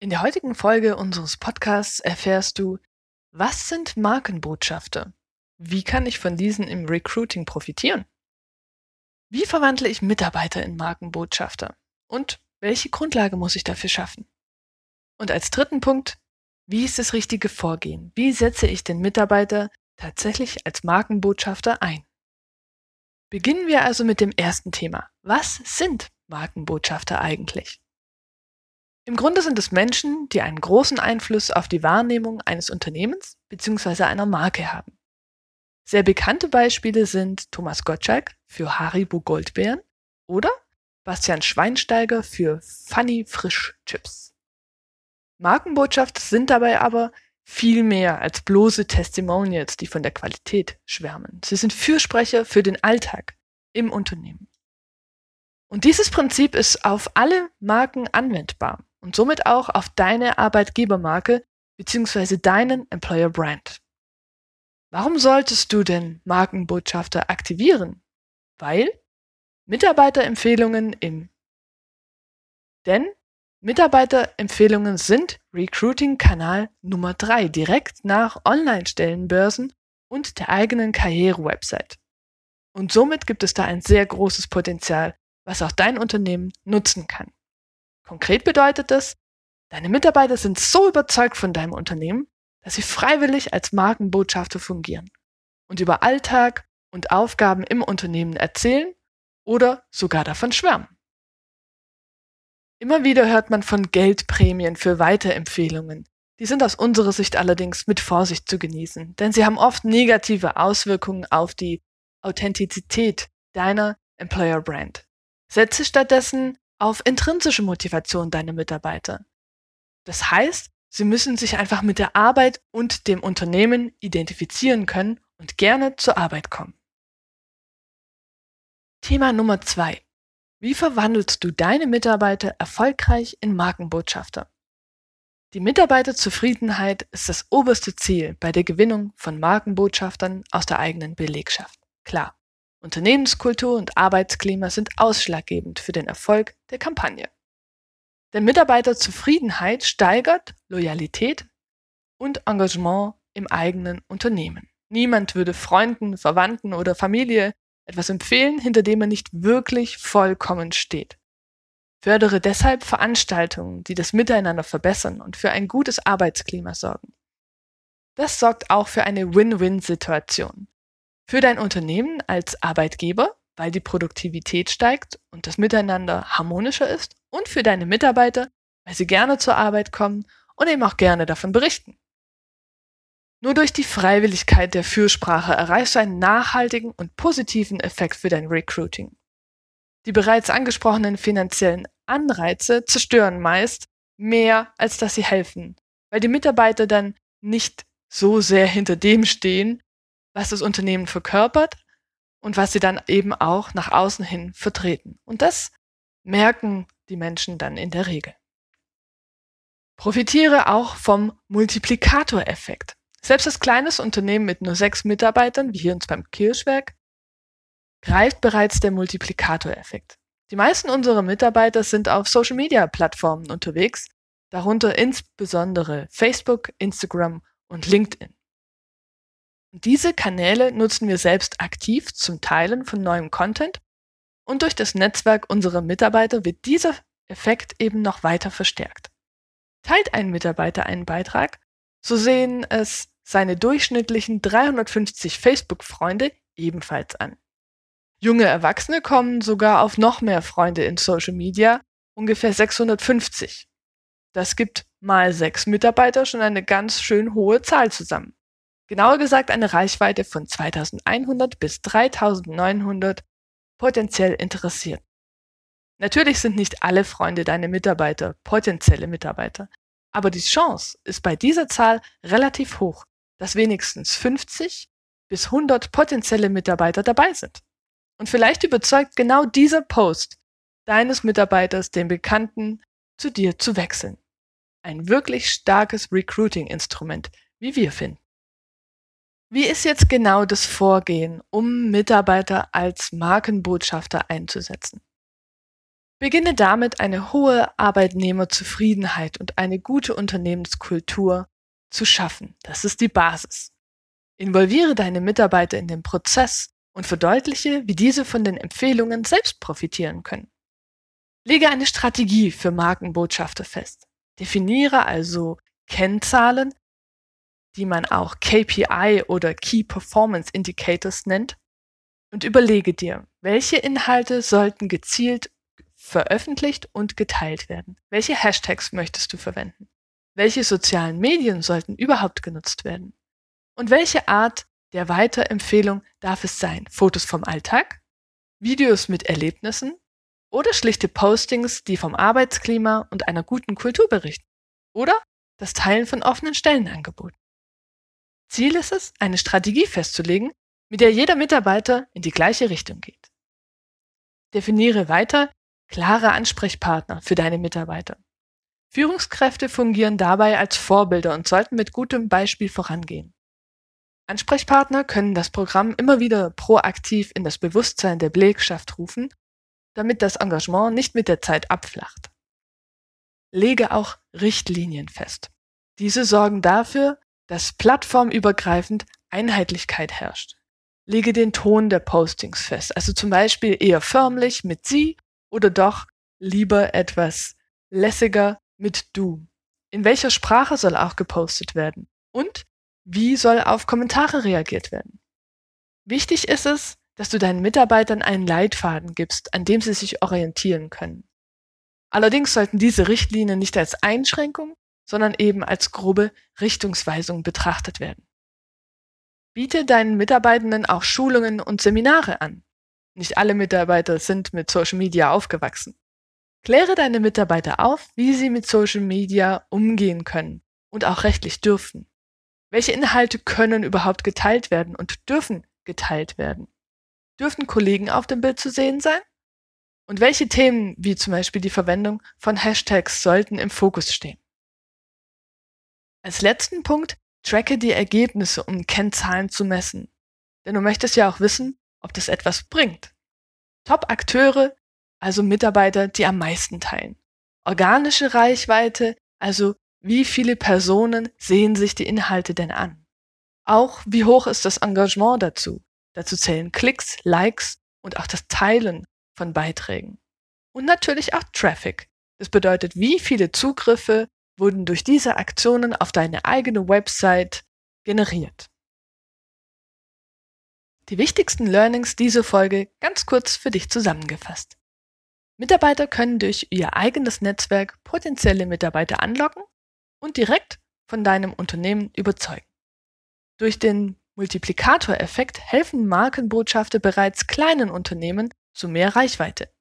In der heutigen Folge unseres Podcasts erfährst du, was sind Markenbotschafter? Wie kann ich von diesen im Recruiting profitieren? Wie verwandle ich Mitarbeiter in Markenbotschafter? Und welche Grundlage muss ich dafür schaffen? Und als dritten Punkt, wie ist das richtige Vorgehen? Wie setze ich den Mitarbeiter tatsächlich als Markenbotschafter ein? Beginnen wir also mit dem ersten Thema. Was sind Markenbotschafter eigentlich? Im Grunde sind es Menschen, die einen großen Einfluss auf die Wahrnehmung eines Unternehmens bzw. einer Marke haben. Sehr bekannte Beispiele sind Thomas Gottschalk für Haribo Goldbeeren oder Bastian Schweinsteiger für Funny Frisch Chips. Markenbotschaft sind dabei aber viel mehr als bloße Testimonials, die von der Qualität schwärmen. Sie sind Fürsprecher für den Alltag im Unternehmen. Und dieses Prinzip ist auf alle Marken anwendbar und somit auch auf deine Arbeitgebermarke bzw. deinen Employer Brand. Warum solltest du denn Markenbotschafter aktivieren? Weil Mitarbeiterempfehlungen im denn Mitarbeiterempfehlungen sind Recruiting-Kanal Nummer drei direkt nach Online-Stellenbörsen und der eigenen Karriere-Website. Und somit gibt es da ein sehr großes Potenzial, was auch dein Unternehmen nutzen kann. Konkret bedeutet es, deine Mitarbeiter sind so überzeugt von deinem Unternehmen, dass sie freiwillig als Markenbotschafter fungieren und über Alltag und Aufgaben im Unternehmen erzählen oder sogar davon schwärmen. Immer wieder hört man von Geldprämien für Weiterempfehlungen. Die sind aus unserer Sicht allerdings mit Vorsicht zu genießen, denn sie haben oft negative Auswirkungen auf die Authentizität deiner Employer Brand. Setze stattdessen auf intrinsische Motivation deiner Mitarbeiter. Das heißt, sie müssen sich einfach mit der Arbeit und dem Unternehmen identifizieren können und gerne zur Arbeit kommen. Thema Nummer zwei: Wie verwandelst du deine Mitarbeiter erfolgreich in Markenbotschafter? Die Mitarbeiterzufriedenheit ist das oberste Ziel bei der Gewinnung von Markenbotschaftern aus der eigenen Belegschaft. Klar. Unternehmenskultur und Arbeitsklima sind ausschlaggebend für den Erfolg der Kampagne. Denn Mitarbeiterzufriedenheit steigert Loyalität und Engagement im eigenen Unternehmen. Niemand würde Freunden, Verwandten oder Familie etwas empfehlen, hinter dem er nicht wirklich vollkommen steht. Fördere deshalb Veranstaltungen, die das Miteinander verbessern und für ein gutes Arbeitsklima sorgen. Das sorgt auch für eine Win-Win-Situation. Für dein Unternehmen als Arbeitgeber, weil die Produktivität steigt und das Miteinander harmonischer ist. Und für deine Mitarbeiter, weil sie gerne zur Arbeit kommen und eben auch gerne davon berichten. Nur durch die Freiwilligkeit der Fürsprache erreichst du einen nachhaltigen und positiven Effekt für dein Recruiting. Die bereits angesprochenen finanziellen Anreize zerstören meist mehr, als dass sie helfen, weil die Mitarbeiter dann nicht so sehr hinter dem stehen, was das Unternehmen verkörpert und was sie dann eben auch nach außen hin vertreten. Und das merken die Menschen dann in der Regel. Profitiere auch vom Multiplikatoreffekt. Selbst das kleines Unternehmen mit nur sechs Mitarbeitern, wie hier uns beim Kirschwerk, greift bereits der Multiplikatoreffekt. Die meisten unserer Mitarbeiter sind auf Social-Media-Plattformen unterwegs, darunter insbesondere Facebook, Instagram und LinkedIn. Diese Kanäle nutzen wir selbst aktiv zum Teilen von neuem Content und durch das Netzwerk unserer Mitarbeiter wird dieser Effekt eben noch weiter verstärkt. Teilt ein Mitarbeiter einen Beitrag, so sehen es seine durchschnittlichen 350 Facebook-Freunde ebenfalls an. Junge Erwachsene kommen sogar auf noch mehr Freunde in Social Media, ungefähr 650. Das gibt mal sechs Mitarbeiter schon eine ganz schön hohe Zahl zusammen. Genauer gesagt eine Reichweite von 2100 bis 3900 potenziell interessiert. Natürlich sind nicht alle Freunde deine Mitarbeiter potenzielle Mitarbeiter, aber die Chance ist bei dieser Zahl relativ hoch, dass wenigstens 50 bis 100 potenzielle Mitarbeiter dabei sind. Und vielleicht überzeugt genau dieser Post deines Mitarbeiters den Bekannten zu dir zu wechseln. Ein wirklich starkes Recruiting-Instrument, wie wir finden. Wie ist jetzt genau das Vorgehen, um Mitarbeiter als Markenbotschafter einzusetzen? Beginne damit, eine hohe Arbeitnehmerzufriedenheit und eine gute Unternehmenskultur zu schaffen. Das ist die Basis. Involviere deine Mitarbeiter in den Prozess und verdeutliche, wie diese von den Empfehlungen selbst profitieren können. Lege eine Strategie für Markenbotschafter fest. Definiere also Kennzahlen, die man auch KPI oder Key Performance Indicators nennt, und überlege dir, welche Inhalte sollten gezielt veröffentlicht und geteilt werden. Welche Hashtags möchtest du verwenden? Welche sozialen Medien sollten überhaupt genutzt werden? Und welche Art der Weiterempfehlung darf es sein? Fotos vom Alltag? Videos mit Erlebnissen? Oder schlichte Postings, die vom Arbeitsklima und einer guten Kultur berichten? Oder das Teilen von offenen Stellenangeboten? Ziel ist es, eine Strategie festzulegen, mit der jeder Mitarbeiter in die gleiche Richtung geht. Definiere weiter klare Ansprechpartner für deine Mitarbeiter. Führungskräfte fungieren dabei als Vorbilder und sollten mit gutem Beispiel vorangehen. Ansprechpartner können das Programm immer wieder proaktiv in das Bewusstsein der Belegschaft rufen, damit das Engagement nicht mit der Zeit abflacht. Lege auch Richtlinien fest. Diese sorgen dafür, dass plattformübergreifend Einheitlichkeit herrscht. Lege den Ton der Postings fest, also zum Beispiel eher förmlich mit Sie oder doch lieber etwas lässiger mit du. In welcher Sprache soll auch gepostet werden? Und wie soll auf Kommentare reagiert werden? Wichtig ist es, dass du deinen Mitarbeitern einen Leitfaden gibst, an dem sie sich orientieren können. Allerdings sollten diese Richtlinien nicht als Einschränkung, sondern eben als grobe Richtungsweisung betrachtet werden. Biete deinen Mitarbeitenden auch Schulungen und Seminare an. Nicht alle Mitarbeiter sind mit Social Media aufgewachsen. Kläre deine Mitarbeiter auf, wie sie mit Social Media umgehen können und auch rechtlich dürfen. Welche Inhalte können überhaupt geteilt werden und dürfen geteilt werden? Dürfen Kollegen auf dem Bild zu sehen sein? Und welche Themen, wie zum Beispiel die Verwendung von Hashtags, sollten im Fokus stehen? Als letzten Punkt tracke die Ergebnisse, um Kennzahlen zu messen. Denn du möchtest ja auch wissen, ob das etwas bringt. Top-Akteure, also Mitarbeiter, die am meisten teilen. Organische Reichweite, also wie viele Personen sehen sich die Inhalte denn an. Auch wie hoch ist das Engagement dazu. Dazu zählen Klicks, Likes und auch das Teilen von Beiträgen. Und natürlich auch Traffic. Das bedeutet, wie viele Zugriffe wurden durch diese Aktionen auf deine eigene Website generiert. Die wichtigsten Learnings dieser Folge ganz kurz für dich zusammengefasst. Mitarbeiter können durch ihr eigenes Netzwerk potenzielle Mitarbeiter anlocken und direkt von deinem Unternehmen überzeugen. Durch den Multiplikatoreffekt helfen Markenbotschafter bereits kleinen Unternehmen zu mehr Reichweite.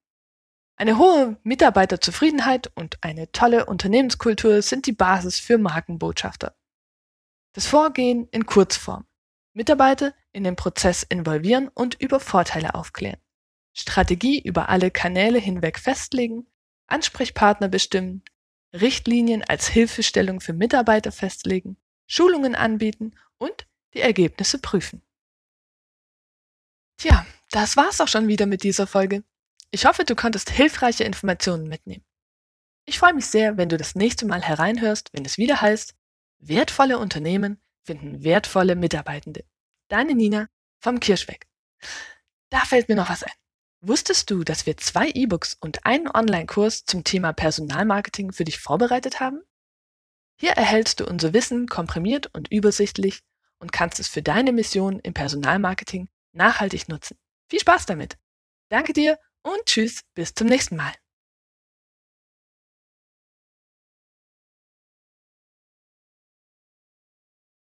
Eine hohe Mitarbeiterzufriedenheit und eine tolle Unternehmenskultur sind die Basis für Markenbotschafter. Das Vorgehen in Kurzform. Mitarbeiter in den Prozess involvieren und über Vorteile aufklären. Strategie über alle Kanäle hinweg festlegen, Ansprechpartner bestimmen, Richtlinien als Hilfestellung für Mitarbeiter festlegen, Schulungen anbieten und die Ergebnisse prüfen. Tja, das war's auch schon wieder mit dieser Folge. Ich hoffe, du konntest hilfreiche Informationen mitnehmen. Ich freue mich sehr, wenn du das nächste Mal hereinhörst, wenn es wieder heißt, wertvolle Unternehmen finden wertvolle Mitarbeitende. Deine Nina vom Kirschweg. Da fällt mir noch was ein. Wusstest du, dass wir zwei E-Books und einen Online-Kurs zum Thema Personalmarketing für dich vorbereitet haben? Hier erhältst du unser Wissen komprimiert und übersichtlich und kannst es für deine Mission im Personalmarketing nachhaltig nutzen. Viel Spaß damit! Danke dir und tschüss, bis zum nächsten Mal.